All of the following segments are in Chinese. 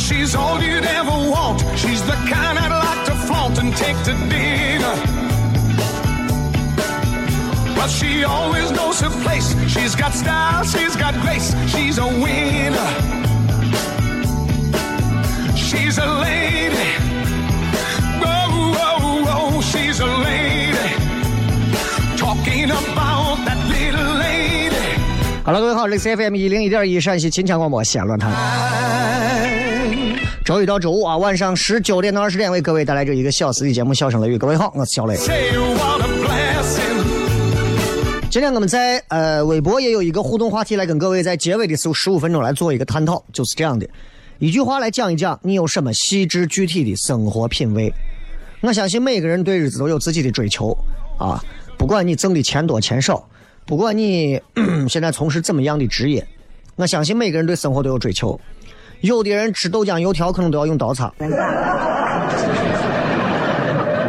She's all you'd ever want. She's the kind I'd like to flaunt and take to dinner. But she always knows her place. She's got style, she's got grace. She's a winner. She's a lady. Oh, oh, oh, she's a lady. Talking about that little lady. Hello，各位好，这里是 FM 一零一点一陕西秦腔广播西安论坛。 周一到周五啊，晚上十九点到二十点为各位带来这一个小时的节目《笑声雷雨》。各位好，我是小雷。今天我们在呃微博也有一个互动话题，来跟各位在结尾的时候十五分钟来做一个探讨，就是这样的一句话来讲一讲，你有什么细致具体的生活品味？我相信每个人对日子都有自己的追求啊，不管你挣的钱多钱少，不管你现在从事怎么样的职业，我相信每个人对生活都有追求。有的人吃豆浆油条可能都要用刀叉，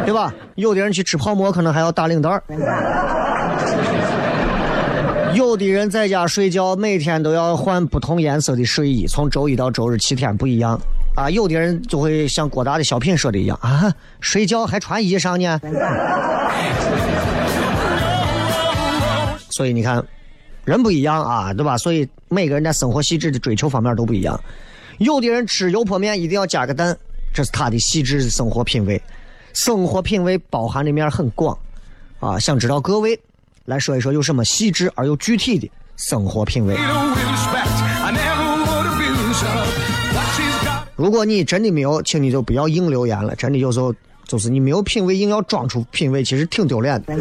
对吧？有的人去吃泡馍可能还要打领带 有的人在家睡觉每天都要换不同颜色的睡衣，从周一到周日七天不一样啊。有的人就会像郭大的小品说的一样啊，睡觉还穿衣裳呢。所以你看，人不一样啊，对吧？所以每个人在生活细致的追求方面都不一样。有的人吃油泼面一定要加个蛋，这是他的细致生活品味。生活品味包含的面很广，啊，想知道各位来说一说有什么细致而又具体的生活品味。如果你真的没有，请你就不要硬留言了。真的有时候就是你没有品味，硬要装出品味，其实挺丢脸的。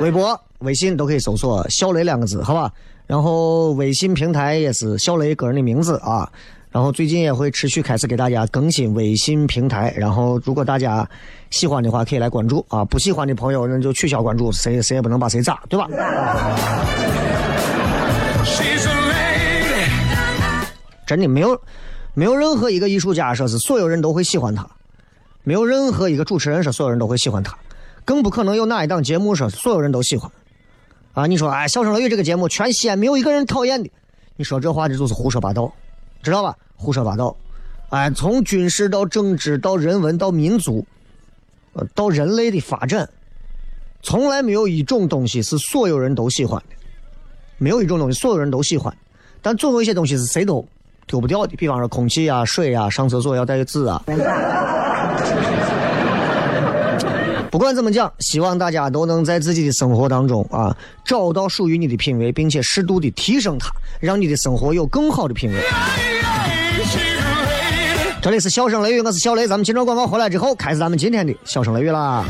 微博、微信都可以搜索“小雷”两个字，好吧？然后微信平台也是小雷个人的名字啊，然后最近也会持续开始给大家更新微信平台，然后如果大家喜欢的话可以来关注啊，不喜欢的朋友那就取消关注，谁谁也不能把谁炸，对吧？真的没有，没有任何一个艺术家说是所有人都会喜欢他，没有任何一个主持人说所有人都会喜欢他，更不可能有哪一档节目说所有人都喜欢。啊，你说哎，《笑声雷雨》这个节目全西安没有一个人讨厌的，你说这话这就是胡说八道，知道吧？胡说八道。哎，从军事到政治到人文到民族，呃，到人类的发展，从来没有一种东西是所有人都喜欢的，没有一种东西所有人都喜欢，但总有一些东西是谁都丢不掉的，比方说空气啊、水啊、上厕所要带个纸啊。不管怎么讲，希望大家都能在自己的生活当中啊，找到属于你的品味，并且适度的提升它，让你的生活有更好的品味。这里是笑声雷雨，我是小雷，咱们今朝广告回来之后，开始咱们今天的笑声雷雨啦。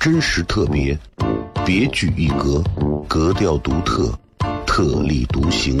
真实特别，别具一格，格调独特，特立独行。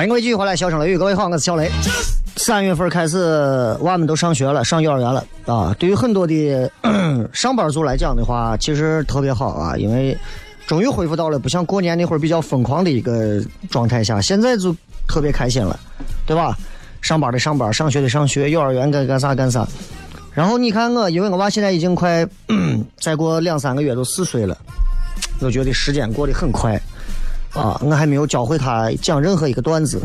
欢迎各位继续回来，笑声雷雨，各位好，我是小雷。三月份开始，娃们都上学了，上幼儿园了啊。对于很多的上班族来讲的话，其实特别好啊，因为终于恢复到了不像过年那会儿比较疯狂的一个状态下，现在就特别开心了，对吧？上班的上班，上学的上学，幼儿园该干啥干啥。然后你看我，因为我娃现在已经快再过两三个月就四岁了，我觉得时间过得很快。啊，我还没有教会他讲任何一个段子，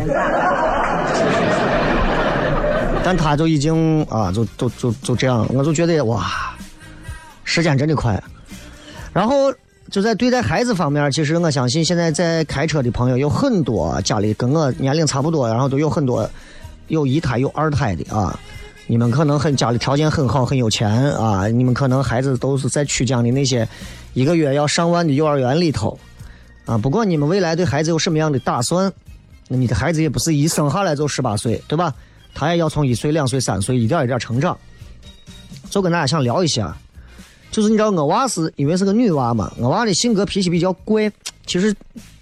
但他就已经啊，就就就就这样，我就觉得哇，时间真的快。然后就在对待孩子方面，其实我相信现在在开车的朋友有很多，家里跟我年龄差不多，然后都有很多有一胎有二胎的啊。你们可能很家里条件很好，很有钱啊，你们可能孩子都是在曲江的那些一个月要上万的幼儿园里头。啊，不管你们未来对孩子有什么样的打算，那你的孩子也不是一生下来就十八岁，对吧？他也要从一岁、两岁、三岁一点一点成长。就跟大家想聊一下，就是你知道我娃是因为是个女娃嘛，我娃的性格脾气比较怪，其实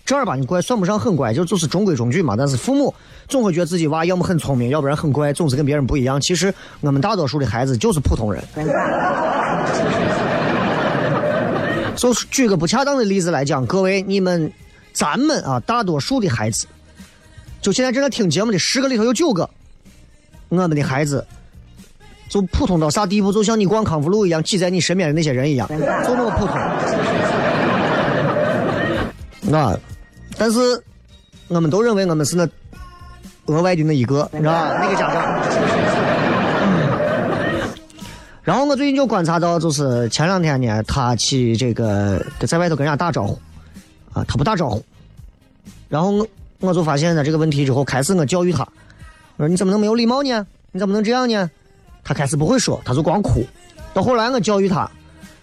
正儿八经怪算不上很怪，就就是中规中矩嘛。但是父母总会觉得自己娃要么很聪明，要不然很怪，总是跟别人不一样。其实我们大多数的孩子就是普通人。就是举个不恰当的例子来讲，各位你们，咱们啊，大多数的孩子，就现在正在听节目的十个里头有九个，我们的孩子，就普通到啥地步？就像你逛康复路一样，挤在你身边的那些人一样，就那么普通。那，但是我们都认为我们是那额外的那一个，你知道吧？那个家长。然后我最近就观察到，就是前两天呢，他去这个在外头跟人家打招呼，啊，他不打招呼。然后我我就发现了这个问题之后，开始我教育他，我说你怎么能没有礼貌呢？你怎么能这样呢？他开始不会说，他就光哭。到后来我教育他，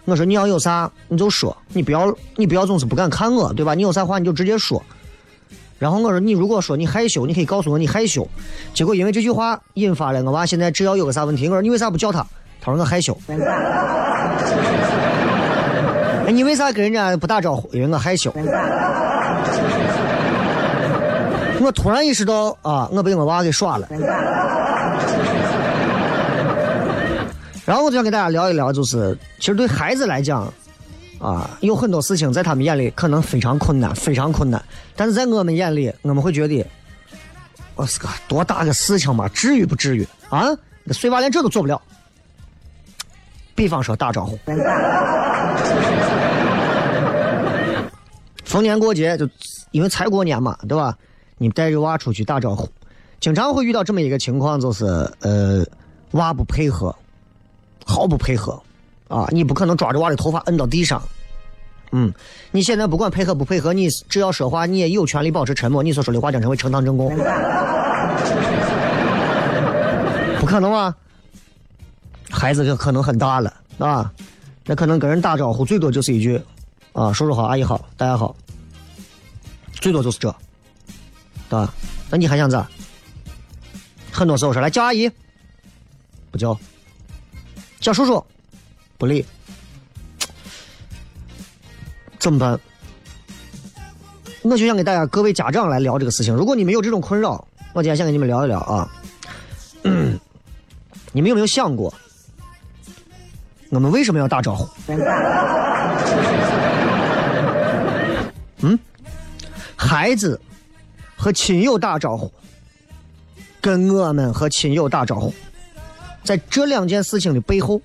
我说你要有啥你就说，你不要你不要总是不敢看我，对吧？你有啥话你就直接说。然后我说你如果说你害羞，你可以告诉我你害羞。结果因为这句话引发了我娃现在只要有个啥问题，我说你为啥不叫他？他说我害羞。哎，你为啥跟人家不打招呼？因为我害羞。我突然意识到啊，我被我娃给耍了。然后我就想跟大家聊一聊，就是其实对孩子来讲，啊，有很多事情在他们眼里可能非常困难，非常困难，但是在我们眼里，我们会觉得，我是个多大个事情嘛，至于不至于啊？碎娃连这都做不了。比方说打招呼，逢年过节就因为才过年嘛，对吧？你带着娃出去打招呼，经常会遇到这么一个情况，就是呃，娃不配合，毫不配合，啊，你不可能抓着娃的头发摁到地上。嗯，你现在不管配合不配合，你只要说话，你也有权利保持沉默。你所说的话将成为呈堂证供。不可能啊！孩子就可能很大了啊，那可能跟人打招呼最多就是一句啊，叔叔好，阿姨好，大家好，最多就是这，对吧？那你还想咋？很多时候说来叫阿姨，不叫；叫叔叔，不理。怎么办？我就想给大家各位家长来聊这个事情。如果你们有这种困扰，我今天想跟你们聊一聊啊。你们有没有想过，我们为什么要打招呼？嗯，孩子和亲友打招呼，跟我们和亲友打招呼，在这两件事情的背后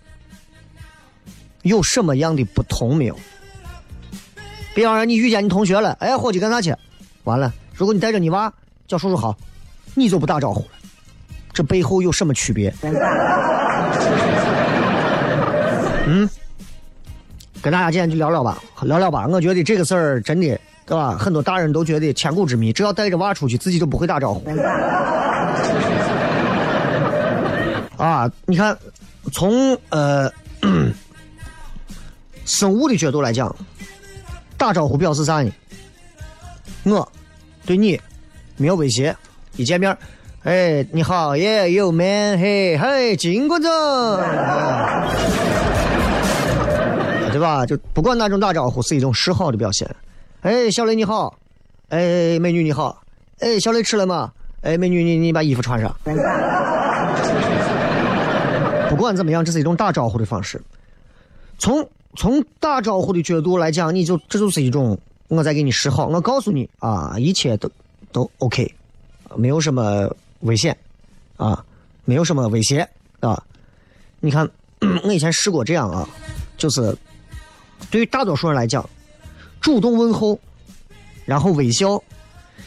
有什么样的不同没有？比方说，你遇见你同学了，哎，伙计干啥去？完了，如果你带着你娃叫叔叔好，你就不打招呼了。这背后有什么区别？嗯，跟大家今天就聊聊吧，聊聊吧。我觉得这个事儿真的，对吧？很多大人都觉得千古之谜，只要带着娃出去，自己就不会打招呼。啊，你看，从呃生物的角度来讲，打招呼表示啥呢？我对你没有威胁，一见面。哎，你好，耶，有 man，，嘿，嘿，金哥子，对吧？就不管哪种打招呼，是一种示好的表现。哎，小雷你好，哎，美女你好，哎，小雷吃了吗？哎，美女你你把衣服穿上。不管怎么样，这是一种打招呼的方式。从从打招呼的角度来讲，你就这就是一种我在给你示好，我告诉你啊，一切都都 OK，没有什么。危险，啊，没有什么威胁啊。你看，我以前试过这样啊，就是对于大多数人来讲，主动问候，然后微笑，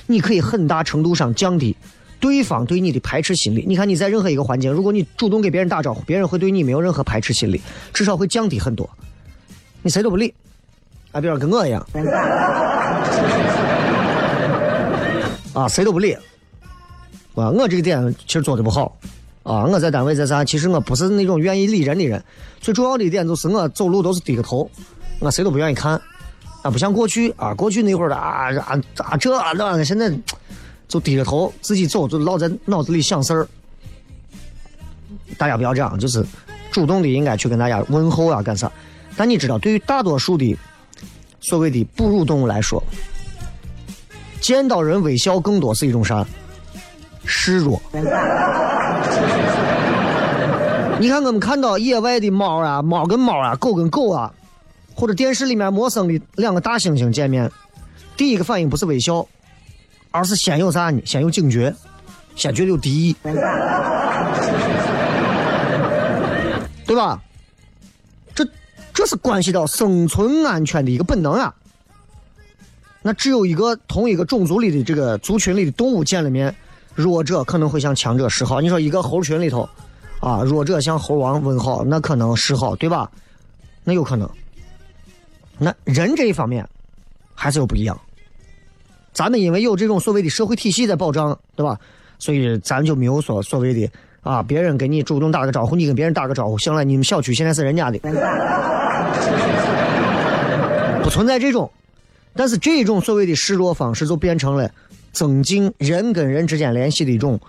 你可以很大程度上降低对方对你的排斥心理。你看你在任何一个环境，如果你主动给别人打招呼，别人会对你没有任何排斥心理，至少会降低很多。你谁都不理，啊，比如跟我一样，啊，谁都不理。啊，我这个点其实做的不好，啊，我在单位在啥，其实我不是那种愿意理人的人。最重要的一点就是我走路都是低个头，我谁都不愿意看，啊，不像过去啊，过去那会儿的啊啊咋这那，现在就低着头自己走，就老在脑子里想事儿。大家不要这样，就是主动的应该去跟大家问候啊干啥。但你知道，对于大多数的所谓的哺乳动物来说，见到人微笑更多是一种啥？示弱。你看，我们看到野外的猫啊，猫跟猫啊，狗跟狗啊，或者电视里面陌生的两个大猩猩见面，第一个反应不是微笑，而是先有啥呢？先有警觉，先觉得有敌意，对吧？这这是关系到生存安全的一个本能啊。那只有一个同一个种族里的这个族群里的动物见了面。弱者可能会向强者示好。你说一个猴群里头，啊，弱者向猴王问好，那可能示好，对吧？那有可能。那人这一方面还是有不一样。咱们因为有这种所谓的社会体系在保障，对吧？所以咱就没有说所谓的啊，别人给你主动打个招呼，你跟别人打个招呼，行了，你们小区现在是人家的，不存在这种。但是这种所谓的示弱方式就变成了。增进人跟人之间联系的一种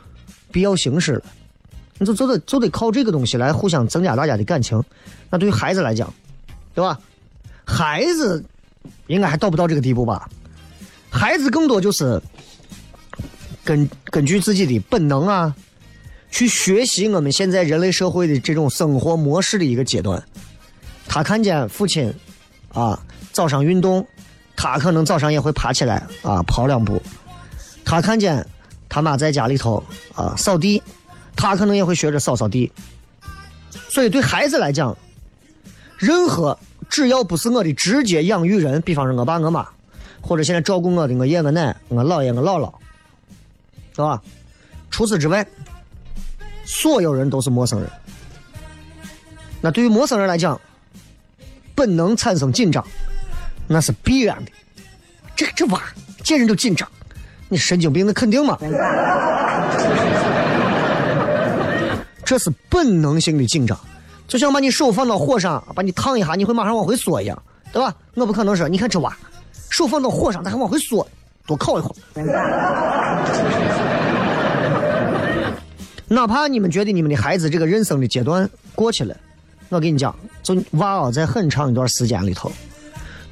必要形式了，你就就得就得靠这个东西来互相增加大家的感情。那对于孩子来讲，对吧？孩子应该还到不到这个地步吧？孩子更多就是根根据自己的本能啊，去学习我们现在人类社会的这种生活模式的一个阶段。他看见父亲啊早上运动，他可能早上也会爬起来啊跑两步。他看见他妈在家里头啊扫地，他可能也会学着扫扫地。所以对孩子来讲，任何只要不是我的直接养育人，比方说我爸我妈，或者现在照顾我的我爷我奶、我姥爷我姥姥，是吧？除此之外，所有人都是陌生人。那对于陌生人来讲，本能产生紧张，那是必然的。这这娃见人就紧张，你神经病，那肯定嘛。这是本能性的紧张，就像把你手放到火上，把你烫一下，你会马上往回缩一样，对吧？我不可能说，你看这娃，手放到火上，他还往回缩，多烤一会儿。哪怕你们觉得你们的孩子这个人生的阶段过去了，我跟你讲，就娃啊，在很长一段时间里头，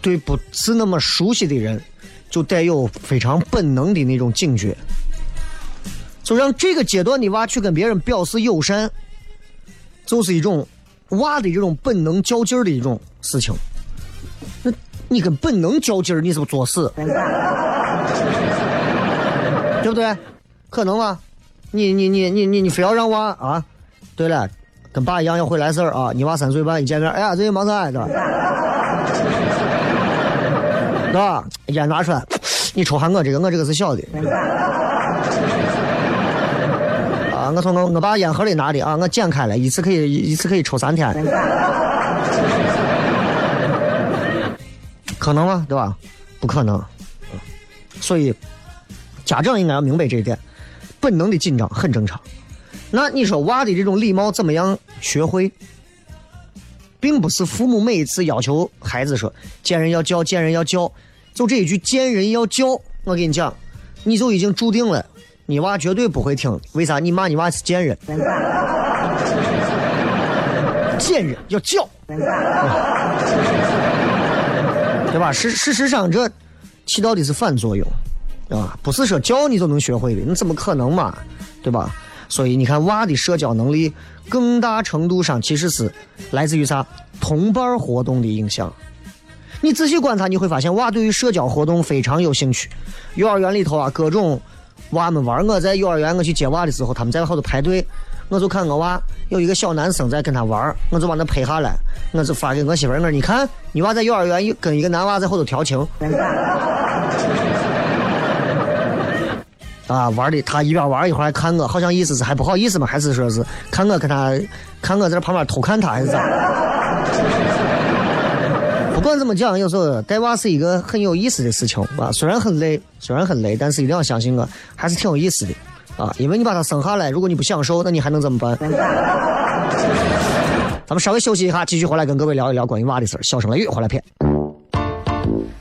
对不是那么熟悉的人，就带有非常本能的那种警觉。就让这个阶段的娃去跟别人表示友善，就是一种娃的这种本能较劲儿的一种事情。那你跟本能较劲儿，你是不是作死？对不对？可能吗？你你你你你你非要让娃啊？对了，跟爸一样要会来事儿啊！你娃三岁半一见面，哎呀，最近忙啥的？对吧？烟拿出来，你抽下我这个，我这个是小的。我从我我把烟盒里拿的啊，我剪开了，一次可以一次可以抽三天，可能吗？对吧？不可能。所以家长应该要明白这一点，本能的紧张很正常。那你说娃的这种礼貌怎么样学会？并不是父母每一次要求孩子说见人要叫，见人要叫，就这一句见人要叫，我跟你讲，你就已经注定了。你娃绝对不会听，为啥？你骂你娃是贱人，贱人要叫，对吧？事事实上，这起到的是反作用，啊，不是说叫你就能学会的，你怎么可能嘛？对吧？所以你看，娃的社交能力更大程度上其实是来自于啥？同伴活动的影响。你仔细观察，你会发现娃对于社交活动非常有兴趣。幼儿园里头啊，各种。娃们玩，我在幼儿园我去接娃的时候，他们在后头排队，我就看我娃有一个小男生在跟他玩，我就把他拍下来，我就发给我媳妇儿，我说你看你娃在幼儿园跟一个男娃在后头调情，啊，玩的他一边玩一会儿还看我，好像意思是还不好意思嘛，还是说是看我跟他看我在旁边偷看他还是咋？不管怎么讲，有时候带娃是一个很有意思的事情啊。虽然很累，虽然很累，但是一定要相信我，还是挺有意思的啊。因为你把他生下来，如果你不享受，那你还能怎么办？咱们稍微休息一下，继续回来跟各位聊一聊关于娃的事儿。小声雷雨，回来片。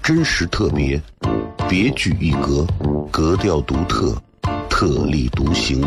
真实特别，别具一格，格调独特，特立独行，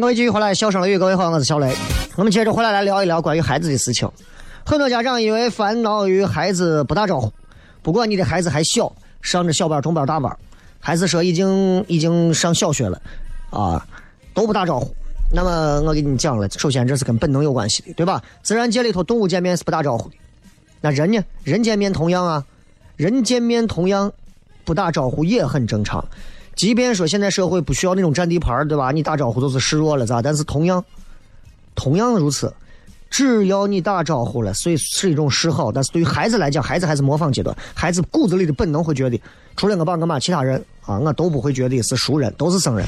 各位继续回来，笑声雷雨，各位好，我是小雷。我们接着回来来聊一聊关于孩子的事情。很多家长因为烦恼于孩子不打招呼，不管你的孩子还小，上着小班、中班、大班，还是说已经已经上小学了，啊，都不打招呼。那么我给你讲了，首先这是跟本能有关系的，对吧？自然界里头动物见面是不打招呼的，那人呢？人见面同样啊，人见面同样不打招呼也很正常。即便说现在社会不需要那种占地盘，对吧？你打招呼都是示弱了，咋？但是同样，同样如此，只要你打招呼了，所以是一种示好。但是对于孩子来讲，孩子还是模仿阶段，孩子骨子里的本能会觉得，除了我爸我妈，其他人啊，我都不会觉得是熟人，都是生人。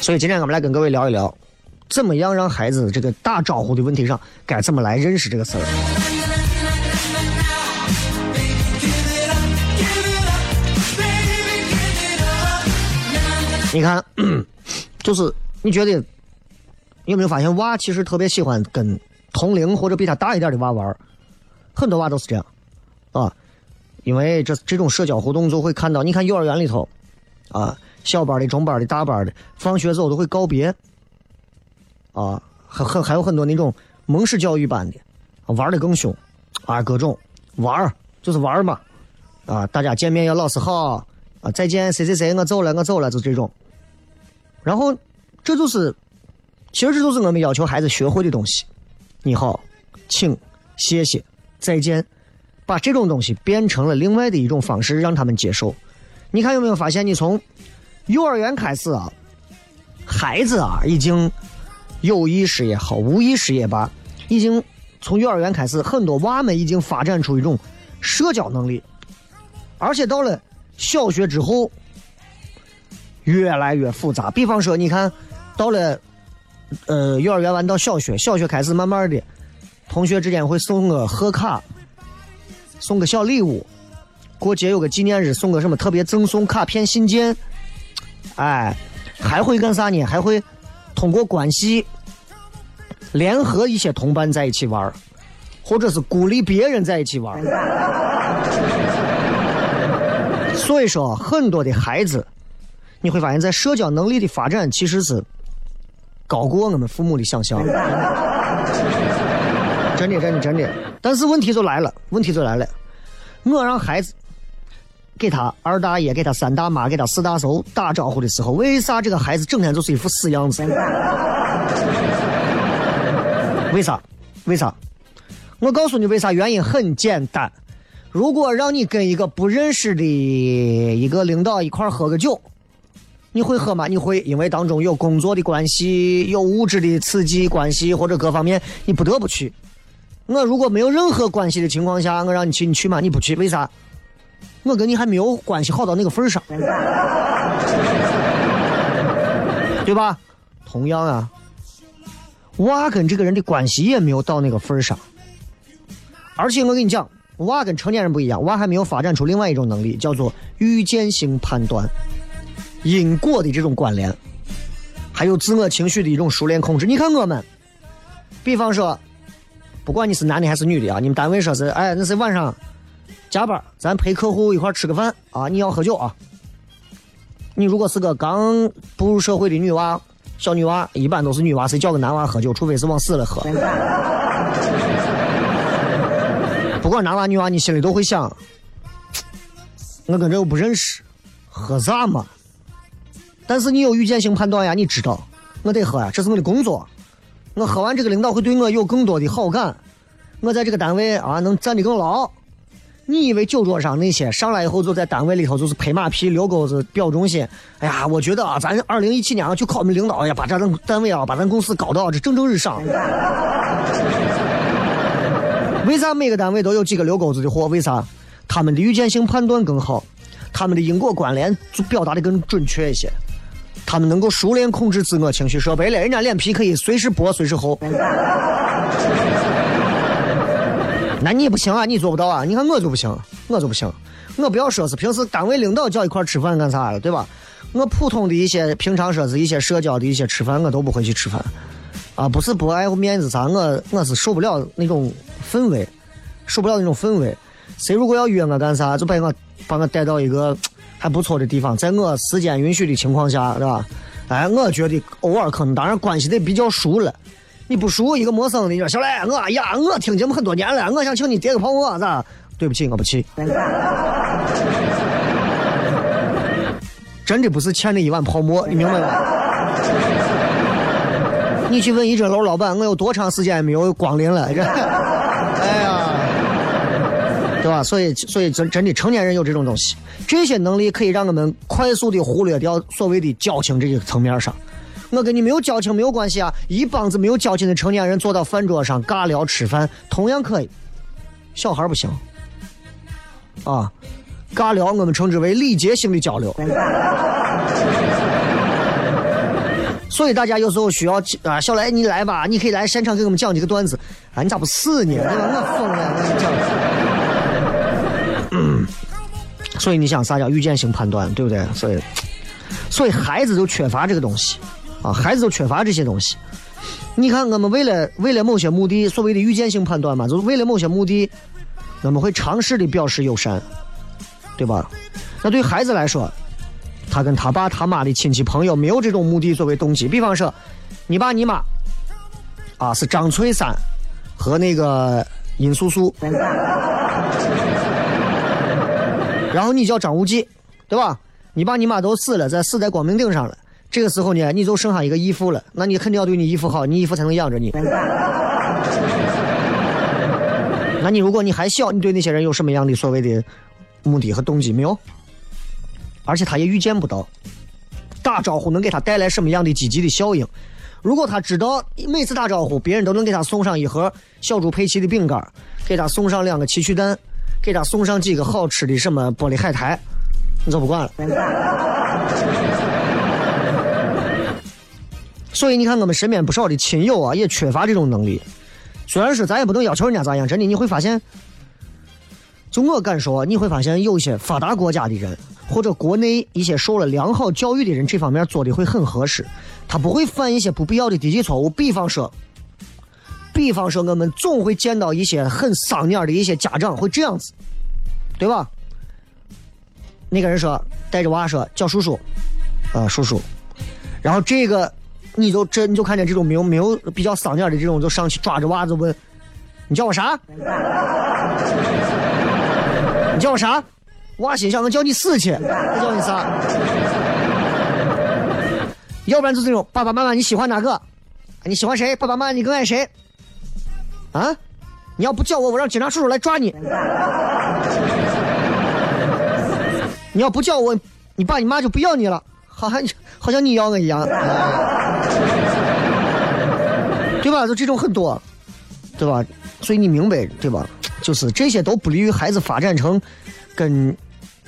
所以今天我们来跟各位聊一聊，怎么样让孩子这个打招呼的问题上，该怎么来认识这个词儿。你看，就是你觉得你有没有发现，娃其实特别喜欢跟同龄或者比他大一点的娃玩很多娃都是这样啊，因为这这种社交互动就会看到，你看幼儿园里头啊。小班的、中班的、大班的，放学之后都会告别，啊，还还还有很多那种蒙氏教育班的，玩的更凶，啊，各种玩就是玩嘛，啊，大家见面要老实好，啊，再见，谁谁谁，我走了，我走了，就这种。然后，这就是，其实这就是我们要求孩子学会的东西。你好，请，谢谢，再见，把这种东西变成了另外的一种方式，让他们接受。你看有没有发现，你从。幼儿园开始啊，孩子啊，已经有意识也好，无意识也罢，已经从幼儿园开始，很多娃们已经发展出一种社交能力，而且到了小学之后，越来越复杂。比方说，你看到了呃幼儿园完到小学，小学开始慢慢的，同学之间会送个贺卡，送个小礼物，过节有个纪念日，送个什么特别赠送卡片、信件。哎，还会干啥呢？还会通过关系联合一些同伴在一起玩或者是鼓励别人在一起玩所以说，很多的孩子，你会发现在社交能力的发展其实是高过我们父母的想象。真的，真的，真的。但是问题就来了，问题就来了，我让孩子。给他二大爷、给他三大妈、给他四大叔打招呼的时候，为啥这个孩子整天就是一副死样子？为啥？为啥？我告诉你为啥？原因很简单。如果让你跟一个不认识的一个领导一块喝个酒，你会喝吗？你会，因为当中有工作的关系、有物质的刺激关系或者各方面，你不得不去。我如果没有任何关系的情况下，我让你去，你去吗？你不去，为啥？我跟你还没有关系好到那个份上，对吧？同样啊，娃跟这个人的关系也没有到那个份上。而且我跟你讲，娃跟成年人不一样，娃还没有发展出另外一种能力，叫做预见性判断、因果的这种关联，还有自我情绪的一种熟练控制。你看我们，比方说，不管你是男的还是女的啊，你们单位说是，哎，那是晚上。加班，咱陪客户一块吃个饭啊！你要喝酒啊？你如果是个刚步入社会的女娃、小女娃，一般都是女娃，谁叫个男娃喝酒？除非是往死了喝。不管男娃女娃，你心里都会想：我跟这又不认识，喝啥嘛？但是你有预见性判断呀，你知道我得喝呀，这是我的工作。我喝完这个，领导会对我有更多的好感，我在这个单位啊能站得更牢。你以为酒桌上那些上来以后就在单位里头就是拍马屁、遛钩子、表忠心？哎呀，我觉得啊，咱二零一七年啊，就靠我们领导，哎呀，把咱单位啊，把咱公司搞到这蒸蒸日上。为啥每个单位都有几个遛钩子的货？为啥？他们的预见性判断更好，他们的因果关联就表达的更准确一些，他们能够熟练控制自我情绪。说白了，人家脸皮可以随时薄，随时厚。那你不行啊，你做不到啊！你看我就不行，我就不行。我不要说是平时单位领导叫一块吃饭干啥了，对吧？我普通的一些平常说是一些社交的一些吃饭，我都不会去吃饭。啊，不是不爱护面子啥，我我是受不了那种氛围，受不了那种氛围。谁如果要约我干啥，就把我把我带到一个还不错的地方，在我时间允许的情况下，对吧？哎，我觉得偶尔可能，当然关系得比较熟了。你不熟，一个陌生的，你说小磊，我呀，我听节目很多年了，我想请你叠个泡沫，咋？对不起，我不去。真的不是欠你一碗泡沫，你明白吗？你去问一针楼老板，我有多长时间没有光临了？这，哎呀，对吧？所以，所以真真的成年人有这种东西，这些能力可以让我们快速的忽略掉所谓的交情这个层面上。我跟你没有交情没有关系啊，一帮子没有交情的成年人坐到饭桌上尬聊吃饭，同样可以。小孩不行。啊，尬聊我们称之为礼节性的交流，所以大家有时候需要啊，小来你来吧，你可以来现场给我们讲几个段子啊，你咋不死呢？对吧？我疯了，我跟你讲。所以你想啥叫预见性判断，对不对？所以，所以孩子就缺乏这个东西啊，孩子都缺乏这些东西。你看，我们为了为了某些目的，所谓的预见性判断嘛，就是为了某些目的。我们会尝试的表示友善，对吧？那对孩子来说，他跟他爸他妈的亲戚朋友没有这种目的作为动机。比方说，你爸你妈啊是张翠山和那个殷素素，然后你叫张无忌，对吧？你爸你妈都死了，在死在光明顶上了。这个时候呢，你就剩下一个义父了，那你肯定要对你义父好，你义父才能养着你。那你如果你还小，你对那些人有什么样的所谓的目的和动机没有？而且他也预见不到打招呼能给他带来什么样的积极的效应。如果他知道每次打招呼别人都能给他送上一盒小猪佩奇的饼干，给他送上两个奇趣蛋，给他送上几个好吃的什么玻璃海苔，你就不管了。所以你看，我们身边不少的亲友啊，也缺乏这种能力。虽然说咱也不能要求人家咋样，真的你会发现，就我感受，你会发现有一些发达国家的人，或者国内一些受了良好教育的人，这方面做的会很合适，他不会犯一些不必要的低级错误。比方说，比方说我们总会见到一些很丧眼的一些家长会这样子，对吧？那个人说带着娃说叫叔叔，啊叔叔，然后这个。你就这，你就看见这种没有没有比较丧眼的这种，就上去抓着袜子问：“你叫我啥？你叫我啥？”娃心想：“我叫你死去，我叫你啥？”要不然就这种：“爸爸妈妈你喜欢哪个？你喜欢谁？爸爸妈妈你更爱谁？啊？你要不叫我，我让警察叔叔来抓你。你要不叫我，你爸你妈就不要你了。”好像好像你要我一样，对吧？就这种很多，对吧？所以你明白对吧？就是这些都不利于孩子发展成跟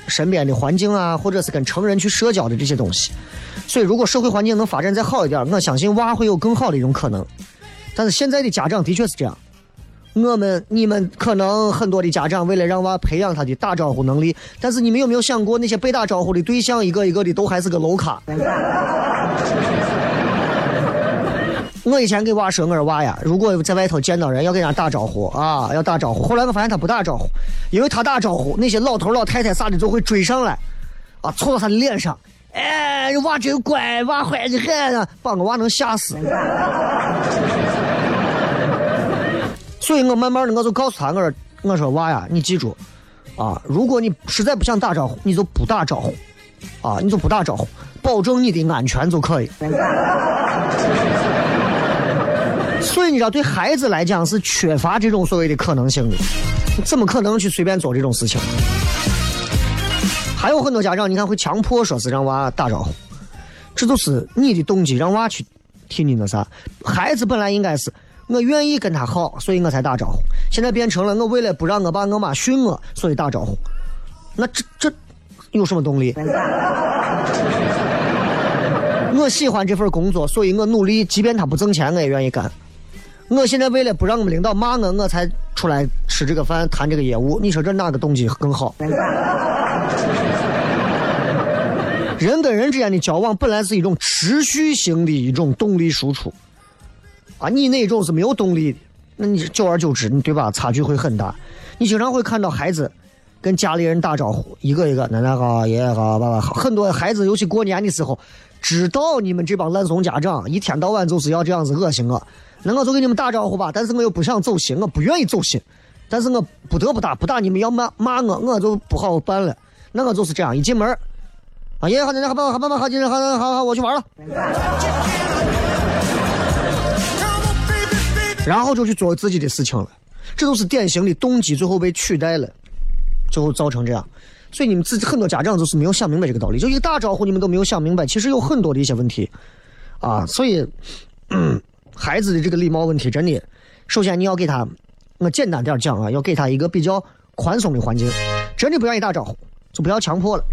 身边的环境啊，或者是跟成人去社交的这些东西。所以，如果社会环境能发展再好一点，我相信娃会有更好的一种可能。但是现在的家长的确是这样。我们、你们可能很多的家长为了让娃培养他的打招呼能力，但是你们有没有想过，那些被打招呼的对象一个一个的都还是个楼卡。我以前给娃说，我说娃呀，如果在外头见到人要给人家打招呼啊，要打招呼。后来我发现他不打招呼，因为他打招呼，那些老头老太太啥的就会追上来，啊，凑到他的脸上，哎，娃真乖，娃坏的很，把我娃能吓死。所以我慢慢的我就告诉他，我说我说娃呀，你记住，啊，如果你实在不想打招呼，你就不打招呼，啊，你就不打招呼，保证你的安全就可以。所以你知道，对孩子来讲是缺乏这种所谓的可能性的，怎么可能去随便做这种事情？还有很多家长，你看会强迫说是让娃打招呼，这都是你的动机，让娃去替你那啥。孩子本来应该是。我愿意跟他好，所以我才打招呼。现在变成了我为了不让我爸我妈训我，所以打招呼。那这这有什么动力？我喜欢这份工作，所以我努力，即便他不挣钱，我也愿意干。我现在为了不让我们领导骂我，我才出来吃这个饭，谈这个业务。你说这哪个动机更好？人跟人之间的交往本来是一种持续性的一种动力输出。啊，你那种是没有动力的，那你久而久之，你对吧？差距会很大。你经常会看到孩子跟家里人打招呼，一个一个奶奶好，爷爷好，爸爸好。很多孩子尤其过年的时候，知道你们这帮烂怂家长一天到晚就是要这样子恶心我，那我就给你们打招呼吧。但是我又不想走心，我不愿意走心，但是我不得不打，不打你们要骂骂我，我就不好办了。那我就是这样，一进门，啊爷爷好，奶奶好，爸爸好，爸爸好，今天好，好好，我去玩了。然后就去做自己的事情了，这都是典型的动机，最后被取代了，最后造成这样。所以你们自己很多家长就是没有想明白这个道理，就一个打招呼你们都没有想明白，其实有很多的一些问题啊。所以，孩子的这个礼貌问题，真的，首先你要给他，我简单点讲啊，要给他一个比较宽松的环境。真的不愿意打招呼，就不要强迫了，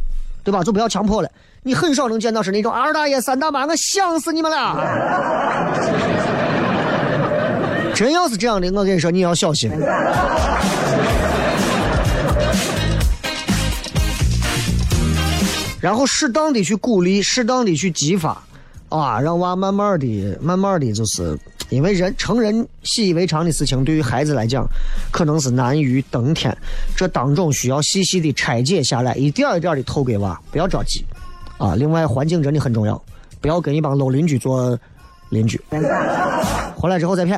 对吧？就不要强迫了。你很少能见到是那种二大爷、三大妈，我想死你们了。真要是这样的，我跟你说，你要小心。然后适当的去鼓励，适当的去激发，啊，让娃慢慢的、慢慢的，就是因为人成人习以为常的事情，对于孩子来讲，可能是难于登天。这当中需要细细的拆解下来，一点一点的透给娃，不要着急。啊，另外环境真的很重要，不要跟一帮老邻居做邻居。回来之后再骗。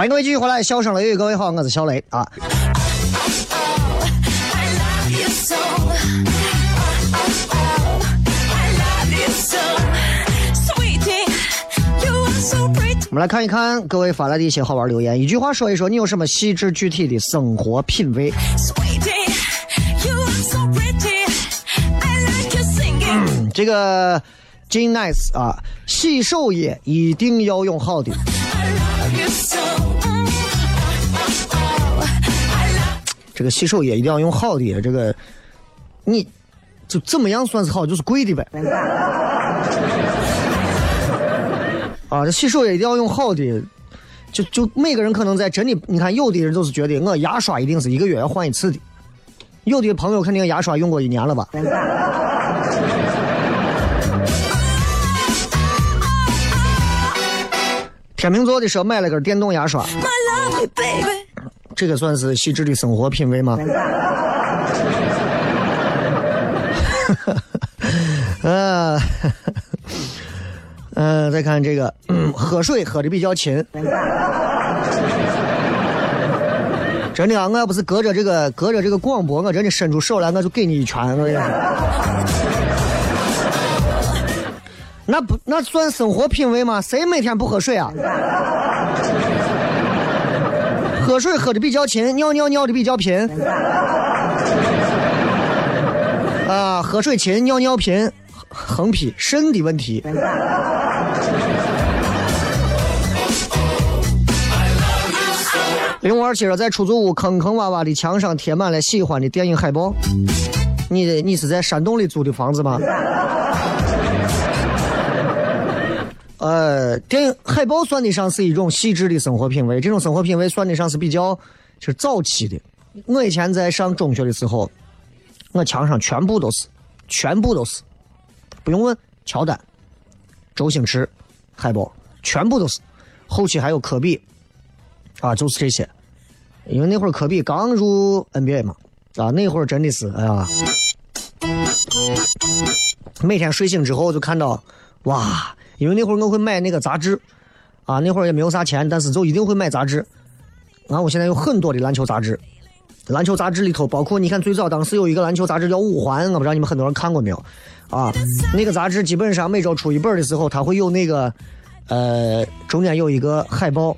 欢迎各位继续回来，笑声雷雨，各位好，我是小雷啊。I love you so. Oh, oh, oh. I love you so. Sweetie, you are so pretty. 我们来看一看各位发来的一些好玩留言，一句话说一说你有什么细致具体的生活品味。Sweetie, you are so pretty. I like you singing. 这个 Jane Nice 啊，洗手液一定要用好的。I love you so. 这个洗手液一定要用好的，这个你就怎么样算是好？就是贵的呗。啊，这洗手液一定要用好的，就就每个人可能在真的，你看有的人就是觉得我牙刷一定是一个月要换一次的，有的朋友肯定牙刷用过一年了吧？天秤座的说买了根电动牙刷，my lovely baby. 这个算是细致的生活品味吗？呃，呃，再看这个，嗯，喝水喝的比较勤。真的啊，我要不是隔着这个隔着这个广播，我真的伸出手来，我就给你一拳。我跟你说，那不那算生活品味吗？谁每天不喝水啊？喝水喝的比较勤，尿尿尿的比较频。啊，喝水勤，尿尿频，横批肾的问题。零五二七说，在出租屋坑坑洼洼的墙上贴满了喜欢的电影海报。你你是在山洞里租的房子吗？呃，电影海报算得上是一种细致的生活品味，这种生活品味算得上是比较就是早期的。我以前在上中学的时候，我墙上全部都是，全部都是，不用问，乔丹、周星驰海报全部都是，后期还有科比，啊，就是这些。因为那会儿科比刚入 NBA 嘛，啊，那会儿真的是，哎呀，每天睡醒之后就看到，哇，因为那会儿我会买那个杂志，啊，那会儿也没有啥钱，但是就一定会买杂志。然啊，我现在有很多的篮球杂志，篮球杂志里头包括你看最早当时有一个篮球杂志叫《五环》，我不知道你们很多人看过没有？啊，那个杂志基本上每周出一本的时候，它会有那个，呃，中间有一个海报，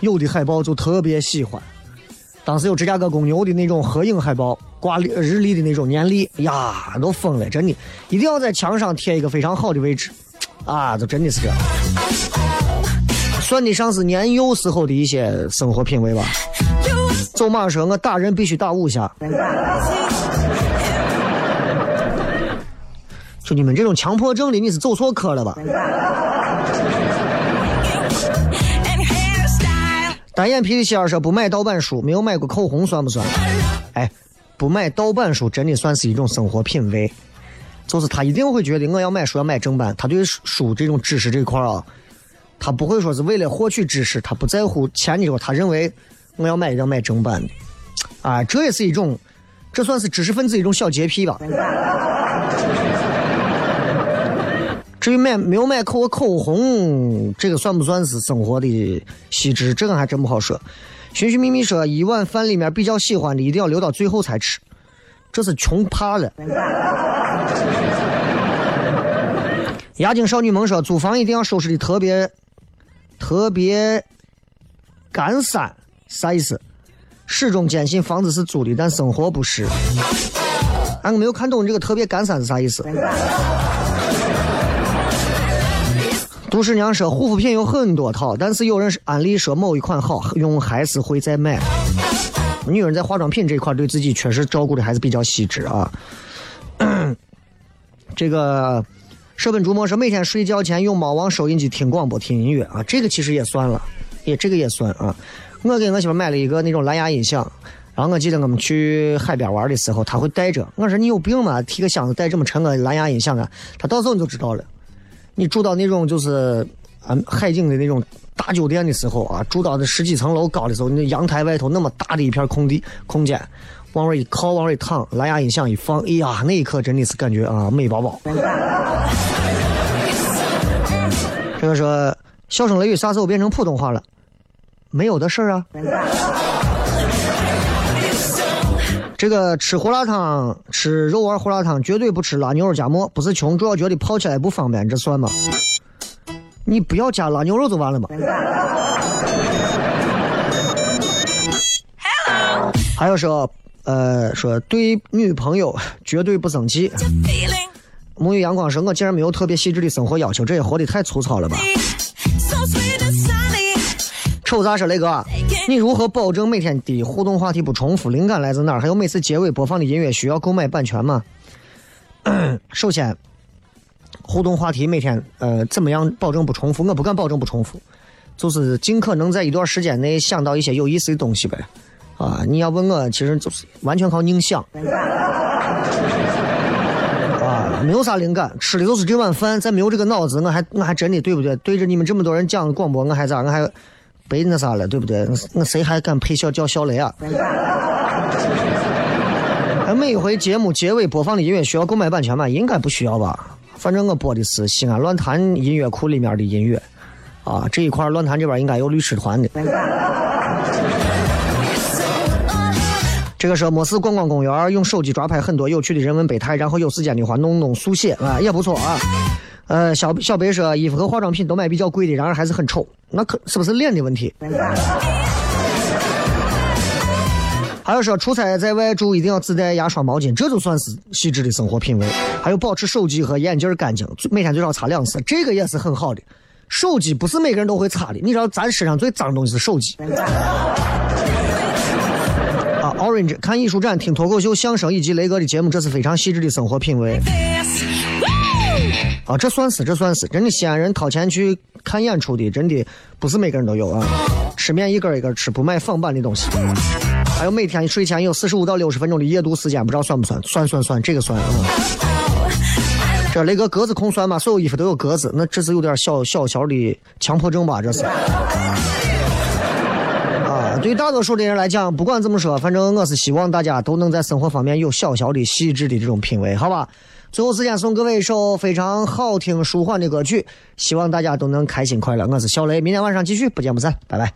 有的海报就特别喜欢。当时有芝加哥公牛的那种合影海报，挂日历的那种年历，呀，都疯了，真的，一定要在墙上贴一个非常好的位置，啊，就真的是这样。算得上是年幼时候的一些生活品味吧。走马说，我打人必须打五下。就你们这种强迫症的，你是走错科了吧？单眼皮的仙儿说不买盗版书，没有买过口红算不算？哎，不买盗版书真的算是一种生活品味，就是他一定会觉得我要买书要买正版，他对书这种知识这块啊，他不会说是为了获取知识，他不在乎钱的时候，他认为我要买一定要买正版的，啊，这也是一种，这算是知识分子一种小洁癖吧。至于买没有买口口红，这个算不算是生活的细致？这个还真不好说。寻寻觅觅说，一碗饭里面比较喜欢的，一定要留到最后才吃，这是穷怕了。牙精少女萌说，租房一定要收拾的特别特别干散，啥意思？始终坚信房子是租的，但生活不是。俺、没有看懂这个特别干散是啥意思。杜十娘说护肤品有很多套，但是有人安利说某一款好用，还是会再买。女人在化妆品这一块对自己确实照顾的还是比较细致啊。这个舍本逐末说每天睡觉前用猫王收音机听广播听音乐啊，这个其实也算了，也这个也算啊。我给我媳妇买了一个那种蓝牙音响，然后我记得我们去海边玩的时候，她会带着。我说你有病吗？提个箱子带这么沉个蓝牙音响啊？她到时候你就知道了。你住到那种就是啊海景的那种大酒店的时候啊，住到那十几层楼高的时候，那阳台外头那么大的一片空地空间，往那一靠，往那一躺，蓝牙音响一放，哎呀，那一刻真的是感觉啊美宝宝。这个说笑声雷雨啥时候变成普通话了？没有的事儿啊。这个吃胡辣汤，吃肉丸胡辣汤，绝对不吃辣牛肉夹馍。不是穷，主要觉得泡起来不方便，这算吗？你不要加辣牛肉就完了嘛。还有说，呃，说对女朋友绝对不生气。沐浴阳光说，我竟然没有特别细致的生活要求，这也活得太粗糙了吧.丑咋说雷哥？你如何保证每天的互动话题不重复？灵感来自哪儿？还有每次结尾播放的音乐需要购买版权吗？首先，互动话题每天呃怎么样保证不重复？我不敢保证不重复，就是尽可能在一段时间内想到一些有意思的东西呗。啊，你要问我，其实就是完全靠硬想。啊，没有啥灵感，吃的就是这碗饭，再没有这个脑子，我还我还真的对不对？对着你们这么多人讲广播，我还咋？我还背那啥了，对不对？我我谁还敢配笑叫小雷啊？每一回节目结尾播放的音乐需要购买版权吗？应该不需要吧？反正我播的是西安论坛音乐库里面的音乐，啊，这一块论坛这边应该有律师团的。这个是没事逛逛公园，用手机抓拍很多有趣的人文百态，然后有时间的话弄弄速写啊，也不错啊。呃，小小白说衣服和化妆品都买比较贵的，然而还是很丑，那可是不是脸的问题？还有说出差在外住一定要自带牙刷毛巾，这就算是细致的生活品味。还有保持手机和眼镜干净，每天最少擦两次，这个也是很好的。手机不是每个人都会擦的，你知道咱身上最脏的东西是手机。啊，Orange 看艺术展、听脱口秀、相声以及雷哥的节目，这是非常细致的生活品味。啊，这算是这算是，真的西安人掏钱去看演出的，真的不是每个人都有啊。吃面一根一根吃，不买仿版的东西。还有每天睡前有四十五到六十分钟的夜读时间，不知道算不算？算算算，这个算嗯。这雷哥格子空算吗？所有衣服都有格子，那这是有点小小小的强迫症吧？这是。啊，对于大多数的人来讲，不管怎么说，反正我是希望大家都能在生活方面有小小的细致的这种品味，好吧？最后时间送各位一首非常好听舒缓的歌曲，希望大家都能开心快乐。我是小雷，明天晚上继续，不见不散，拜拜。